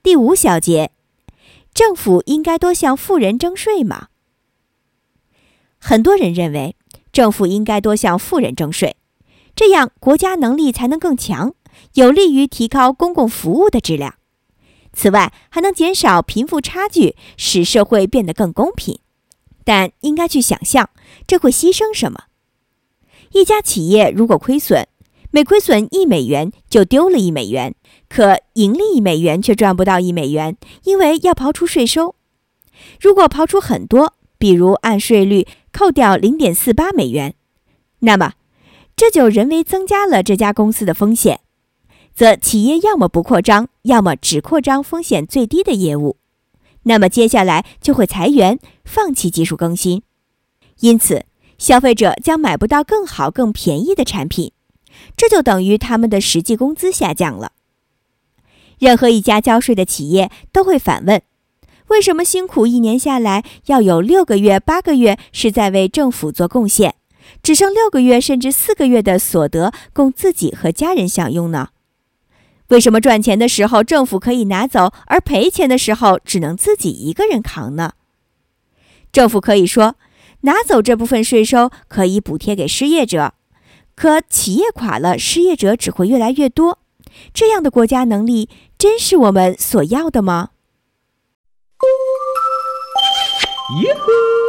第五小节，政府应该多向富人征税吗？很多人认为政府应该多向富人征税，这样国家能力才能更强，有利于提高公共服务的质量。此外，还能减少贫富差距，使社会变得更公平。但应该去想象，这会牺牲什么？一家企业如果亏损，每亏损一美元就丢了一美元，可盈利一美元却赚不到一美元，因为要刨出税收。如果刨出很多，比如按税率扣掉零点四八美元，那么这就人为增加了这家公司的风险，则企业要么不扩张，要么只扩张风险最低的业务。那么接下来就会裁员，放弃技术更新，因此消费者将买不到更好、更便宜的产品，这就等于他们的实际工资下降了。任何一家交税的企业都会反问：为什么辛苦一年下来，要有六个月、八个月是在为政府做贡献，只剩六个月甚至四个月的所得供自己和家人享用呢？为什么赚钱的时候政府可以拿走，而赔钱的时候只能自己一个人扛呢？政府可以说拿走这部分税收可以补贴给失业者，可企业垮了，失业者只会越来越多。这样的国家能力真是我们所要的吗？耶呼！